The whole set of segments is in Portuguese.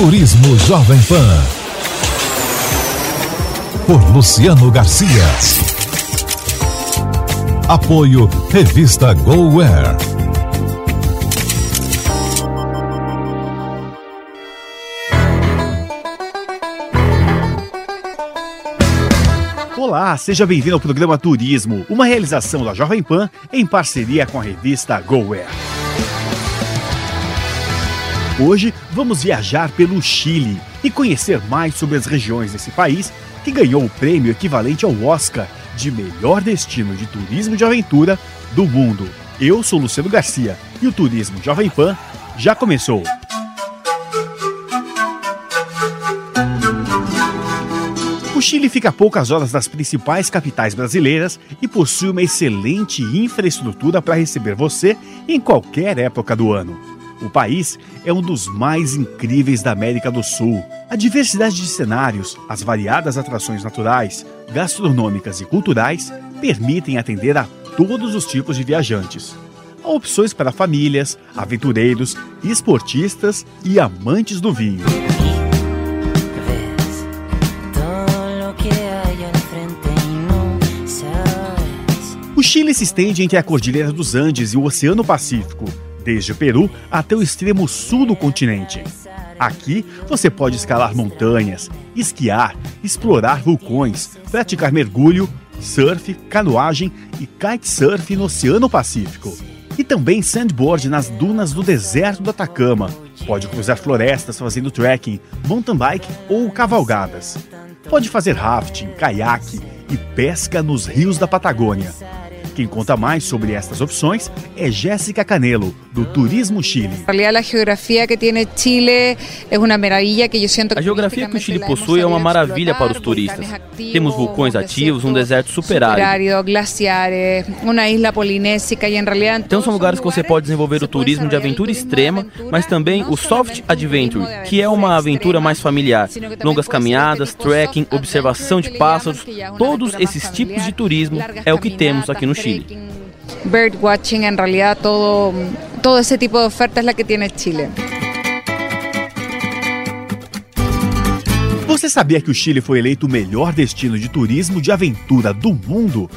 Turismo Jovem Pan. Por Luciano Garcia. Apoio Revista GoWare. Olá, seja bem-vindo ao programa Turismo, uma realização da Jovem Pan em parceria com a revista GoWare. Hoje vamos viajar pelo Chile e conhecer mais sobre as regiões desse país que ganhou o prêmio equivalente ao Oscar de melhor destino de turismo de aventura do mundo. Eu sou Luciano Garcia e o Turismo Jovem Pan já começou. O Chile fica a poucas horas das principais capitais brasileiras e possui uma excelente infraestrutura para receber você em qualquer época do ano. O país é um dos mais incríveis da América do Sul. A diversidade de cenários, as variadas atrações naturais, gastronômicas e culturais permitem atender a todos os tipos de viajantes. Há opções para famílias, aventureiros, esportistas e amantes do vinho. O Chile se estende entre a Cordilheira dos Andes e o Oceano Pacífico, desde o Peru até o extremo sul do continente. Aqui você pode escalar montanhas, esquiar, explorar vulcões, praticar mergulho, surf, canoagem e kitesurf no Oceano Pacífico. E também sandboard nas dunas do deserto do Atacama. Pode cruzar florestas fazendo trekking, mountain bike ou cavalgadas. Pode fazer rafting, caiaque e pesca nos rios da Patagônia. Quem conta mais sobre estas opções é Jéssica Canelo, do Turismo Chile. A geografia que tem Chile é uma maravilha que eu sinto A geografia que o Chile possui é uma maravilha para os turistas. Temos vulcões ativos, um deserto superárido, glaciares, uma ilha polinésica e em realidade Então são lugares que você pode desenvolver o turismo de aventura extrema, mas também o soft adventure, que é uma aventura mais familiar. Longas caminhadas, trekking, observação de pássaros, todos esses tipos de turismo é o que temos aqui no Chile. Chile. Birdwatching, en realidad todo, todo ese tipo de oferta es la que tiene Chile. Você sabia que o Chile foi eleito o melhor destino de turismo de aventura do mundo?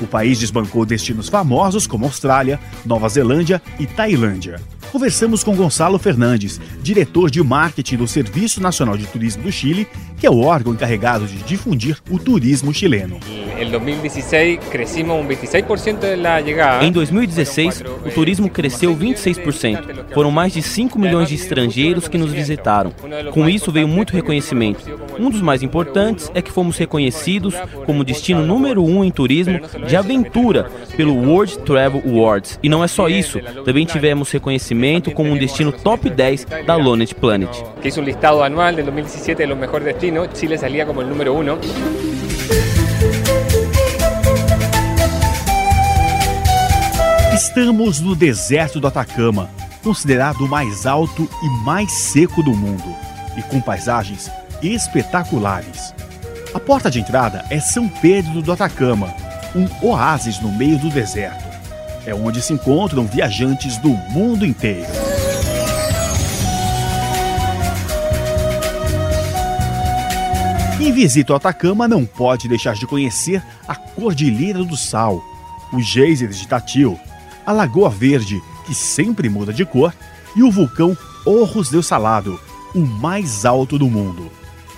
O país desbancou destinos famosos como Austrália, Nova Zelândia e Tailândia conversamos com Gonçalo Fernandes, diretor de marketing do Serviço Nacional de Turismo do Chile, que é o órgão encarregado de difundir o turismo chileno. Em 2016, crescimos um 26% da chegada. Em 2016, o turismo cresceu 26%. Foram mais de 5 milhões de estrangeiros que nos visitaram. Com isso veio muito reconhecimento. Um dos mais importantes é que fomos reconhecidos como destino número um em turismo de aventura pelo World Travel Awards. E não é só isso, também tivemos reconhecimento como um destino top 10 da Lonely Planet. Que hizo un listado anual del 2017 de los mejores Chile salía como el número uno. Estamos no deserto do Atacama, considerado o mais alto e mais seco do mundo, e com paisagens espetaculares. A porta de entrada é São Pedro do Atacama, um oásis no meio do deserto é onde se encontram viajantes do mundo inteiro. Quem visita o Atacama não pode deixar de conhecer a Cordilheira do Sal, o geyser de Tatil, a Lagoa Verde, que sempre muda de cor, e o vulcão Orros del Salado, o mais alto do mundo.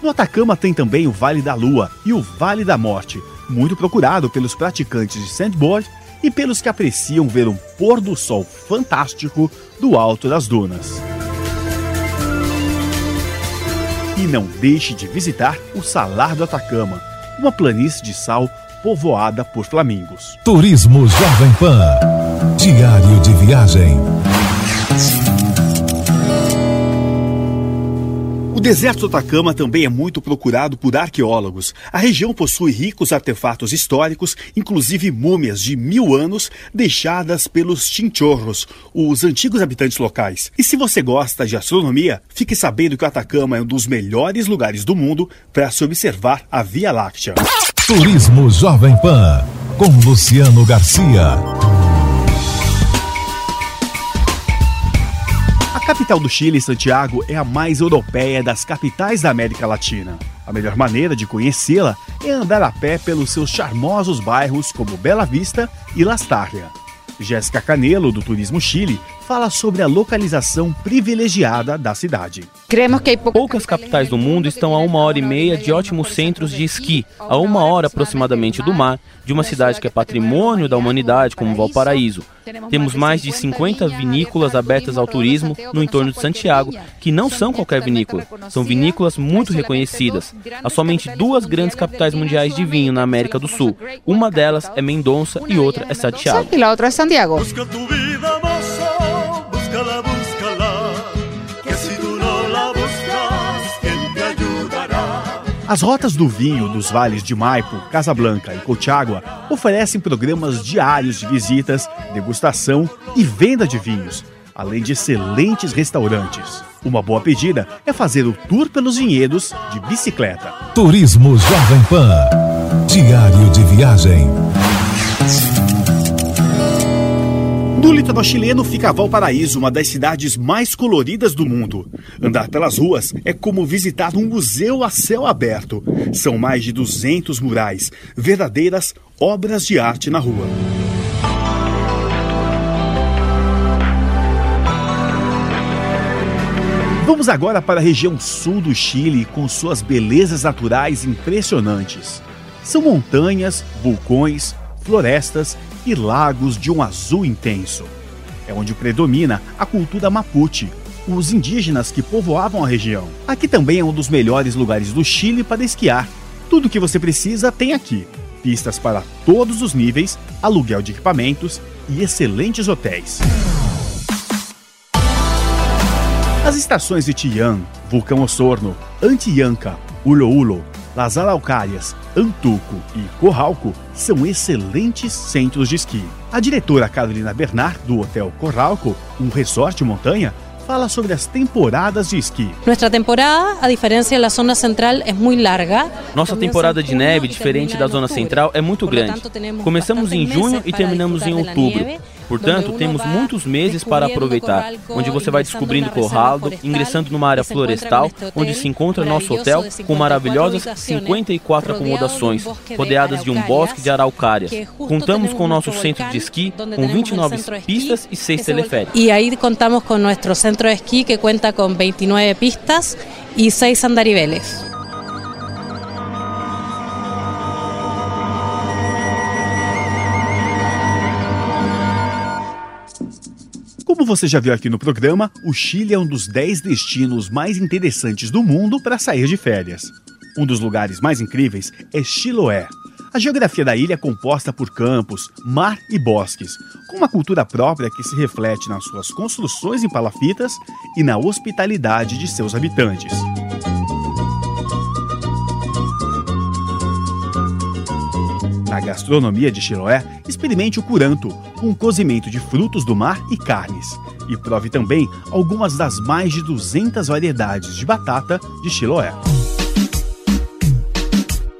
No Atacama tem também o Vale da Lua e o Vale da Morte, muito procurado pelos praticantes de sandboard e pelos que apreciam ver um pôr do sol fantástico do alto das dunas. E não deixe de visitar o Salar do Atacama, uma planície de sal povoada por flamingos. Turismo Jovem Pan. Diário de viagem. O deserto do Atacama também é muito procurado por arqueólogos. A região possui ricos artefatos históricos, inclusive múmias de mil anos deixadas pelos chinchorros, os antigos habitantes locais. E se você gosta de astronomia, fique sabendo que o Atacama é um dos melhores lugares do mundo para se observar a Via Láctea. Turismo Jovem Pan, com Luciano Garcia. Capital do Chile, Santiago, é a mais europeia das capitais da América Latina. A melhor maneira de conhecê-la é andar a pé pelos seus charmosos bairros como Bela Vista e Lastarria. Jéssica Canelo, do Turismo Chile, fala sobre a localização privilegiada da cidade. Poucas capitais do mundo estão a uma hora e meia de ótimos centros de esqui, a uma hora aproximadamente do mar, de uma cidade que é patrimônio da humanidade, como Valparaíso. Temos mais de 50 vinícolas abertas ao turismo no entorno de Santiago, que não são qualquer vinícola, são vinícolas muito reconhecidas. Há somente duas grandes capitais mundiais de vinho na América do Sul. Uma delas é Mendonça e outra é Santiago. As rotas do vinho dos vales de Maipo, Casablanca e Cochagua oferecem programas diários de visitas, degustação e venda de vinhos, além de excelentes restaurantes. Uma boa pedida é fazer o tour pelos vinhedos de bicicleta. Turismo Jovem Pan. Diário de viagem. No litoral chileno fica Valparaíso, uma das cidades mais coloridas do mundo. Andar pelas ruas é como visitar um museu a céu aberto. São mais de 200 murais, verdadeiras obras de arte na rua. Vamos agora para a região sul do Chile com suas belezas naturais impressionantes. São montanhas, vulcões, florestas e lagos de um azul intenso. É onde predomina a cultura mapuche, os indígenas que povoavam a região. Aqui também é um dos melhores lugares do Chile para esquiar. Tudo o que você precisa tem aqui: pistas para todos os níveis, aluguel de equipamentos e excelentes hotéis. As estações de Tian, Vulcão Osorno, Antianca, Ulo Ulo, Las Araucárias, Antuco e Corralco são excelentes centros de esqui. A diretora Carolina Bernard, do Hotel Corralco, um resort montanha, fala sobre as temporadas de esqui. Nuestra temporada, a diferença da zona central, é muito larga. Nossa temporada de neve, diferente da zona central, é muito grande. Começamos em junho e terminamos em outubro. Portanto, temos muitos meses para aproveitar, onde você vai descobrindo Corraldo, ingressando numa área florestal, onde se encontra nosso hotel com maravilhosas 54 acomodações, rodeadas de um bosque de araucárias. Contamos com nosso centro de esqui, com 29 pistas e 6 teleféricos. E aí contamos com nosso centro de esqui, que conta com 29 pistas e 6 andariveles. Você já viu aqui no programa, o Chile é um dos 10 destinos mais interessantes do mundo para sair de férias. Um dos lugares mais incríveis é Chiloé. A geografia da ilha é composta por campos, mar e bosques, com uma cultura própria que se reflete nas suas construções em palafitas e na hospitalidade de seus habitantes. Na gastronomia de Chiloé, experimente o curanto, um cozimento de frutos do mar e carnes. E prove também algumas das mais de 200 variedades de batata de Chiloé.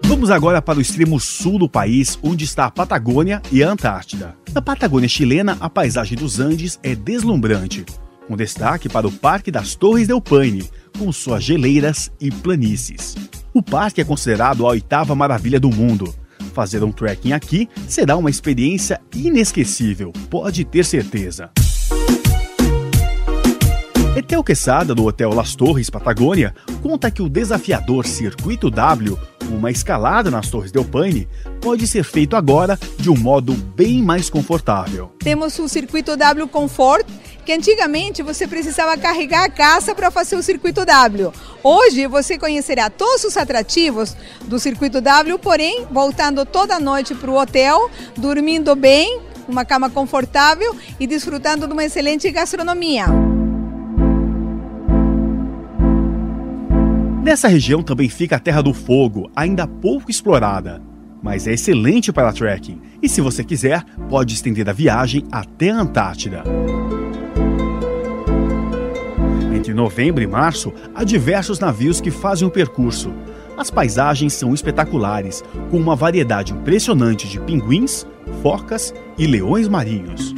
Vamos agora para o extremo sul do país, onde está a Patagônia e a Antártida. Na Patagônia chilena, a paisagem dos Andes é deslumbrante. Um destaque para o Parque das Torres del Paine, com suas geleiras e planícies. O parque é considerado a oitava maravilha do mundo. Fazer um trekking aqui será uma experiência inesquecível, pode ter certeza. Etel Quesada, do Hotel Las Torres, Patagônia, conta que o desafiador Circuito W, uma escalada nas Torres del Paine, pode ser feito agora de um modo bem mais confortável. Temos o Circuito W Comfort, que antigamente você precisava carregar a caça para fazer o Circuito W. Hoje você conhecerá todos os atrativos do Circuito W, porém voltando toda noite para o hotel, dormindo bem, uma cama confortável e desfrutando de uma excelente gastronomia. Nessa região também fica a Terra do Fogo, ainda pouco explorada, mas é excelente para trekking e, se você quiser, pode estender a viagem até a Antártida. Entre novembro e março, há diversos navios que fazem o percurso. As paisagens são espetaculares, com uma variedade impressionante de pinguins, focas e leões marinhos.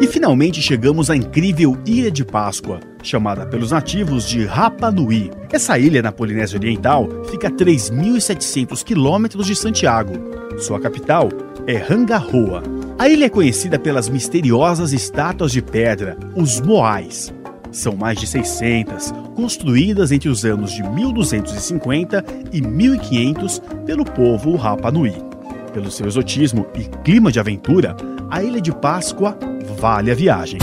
E finalmente chegamos à incrível Ilha de Páscoa, chamada pelos nativos de Rapa Nui. Essa ilha na Polinésia Oriental fica a 3.700 quilômetros de Santiago. Sua capital é Rangaroa. A ilha é conhecida pelas misteriosas estátuas de pedra, os Moais. São mais de 600, construídas entre os anos de 1250 e 1500 pelo povo Rapa Nui. Pelo seu exotismo e clima de aventura, a Ilha de Páscoa vale a viagem.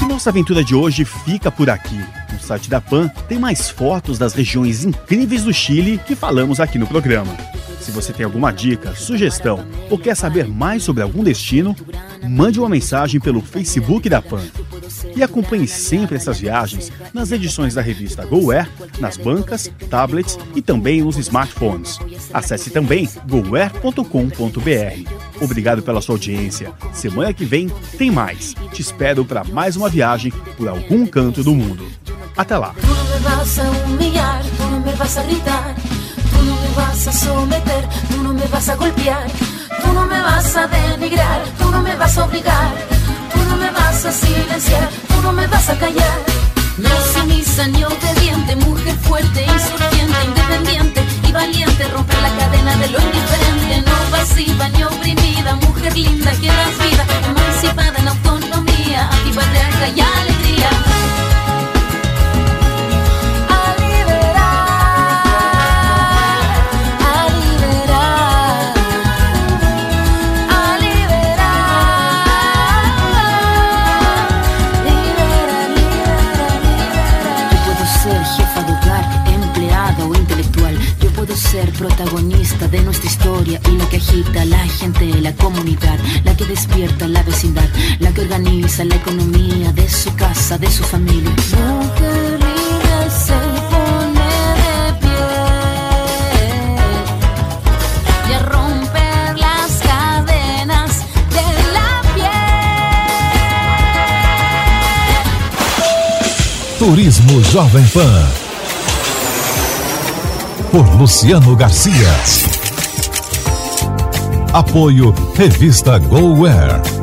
E nossa aventura de hoje fica por aqui. Site da PAN tem mais fotos das regiões incríveis do Chile que falamos aqui no programa. Se você tem alguma dica, sugestão ou quer saber mais sobre algum destino, mande uma mensagem pelo Facebook da PAN. E acompanhe sempre essas viagens nas edições da revista GoWare, nas bancas, tablets e também nos smartphones. Acesse também goware.com.br. Obrigado pela sua audiência. Semana que vem tem mais. Te espero para mais uma viagem por algum canto do mundo. Até lá! Tú no me vas a someter, tú no me vas a golpear, tú no me vas a denigrar, tú no me vas a obligar, tú no me vas a silenciar, tú no me vas a callar. No sumisa ni obediente, mujer fuerte, insurgente, independiente y valiente, romper la cadena de lo indiferente, no pasiva ni oprimida, mujer linda que das vida, emancipada en autonomía, antipatriarca y alegría. Protagonista de nuestra historia y la que agita la gente, la comunidad, la que despierta la vecindad, la que organiza la economía de su casa, de su familia. Mujer se pone de pie y a romper las cadenas de la piel. Turismo Jovem Pan por Luciano Garcia. Apoio Revista GoWare.